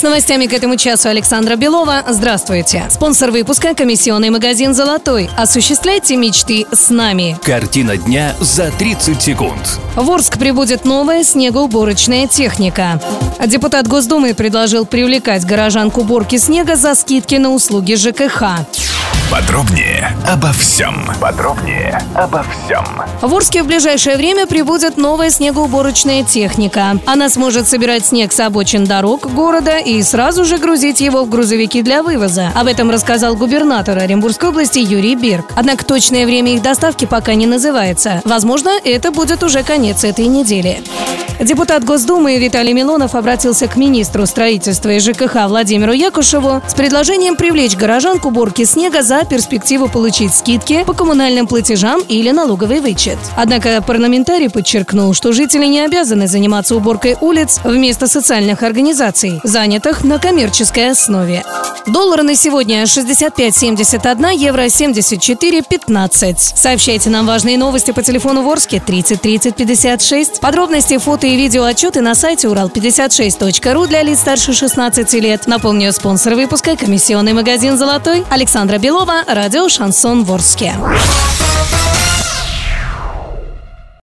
С новостями к этому часу Александра Белова. Здравствуйте. Спонсор выпуска – комиссионный магазин «Золотой». Осуществляйте мечты с нами. Картина дня за 30 секунд. В Орск прибудет новая снегоуборочная техника. Депутат Госдумы предложил привлекать горожан к уборке снега за скидки на услуги ЖКХ. Подробнее обо всем. Подробнее обо всем. В Орске в ближайшее время прибудет новая снегоуборочная техника. Она сможет собирать снег с обочин дорог города и сразу же грузить его в грузовики для вывоза. Об этом рассказал губернатор Оренбургской области Юрий Берг. Однако точное время их доставки пока не называется. Возможно, это будет уже конец этой недели. Депутат Госдумы Виталий Милонов обратился к министру строительства и ЖКХ Владимиру Якушеву с предложением привлечь горожан к уборке снега за перспективу получить скидки по коммунальным платежам или налоговый вычет. Однако парламентарий подчеркнул, что жители не обязаны заниматься уборкой улиц вместо социальных организаций, занятых на коммерческой основе. Доллары на сегодня 65.71, евро 74.15. Сообщайте нам важные новости по телефону Ворске 30 30 56. Подробности, фото и видео отчеты на сайте урал56.ру для лиц старше 16 лет. Напомню, спонсор выпуска – комиссионный магазин «Золотой» Александра Белова, радио «Шансон Ворске».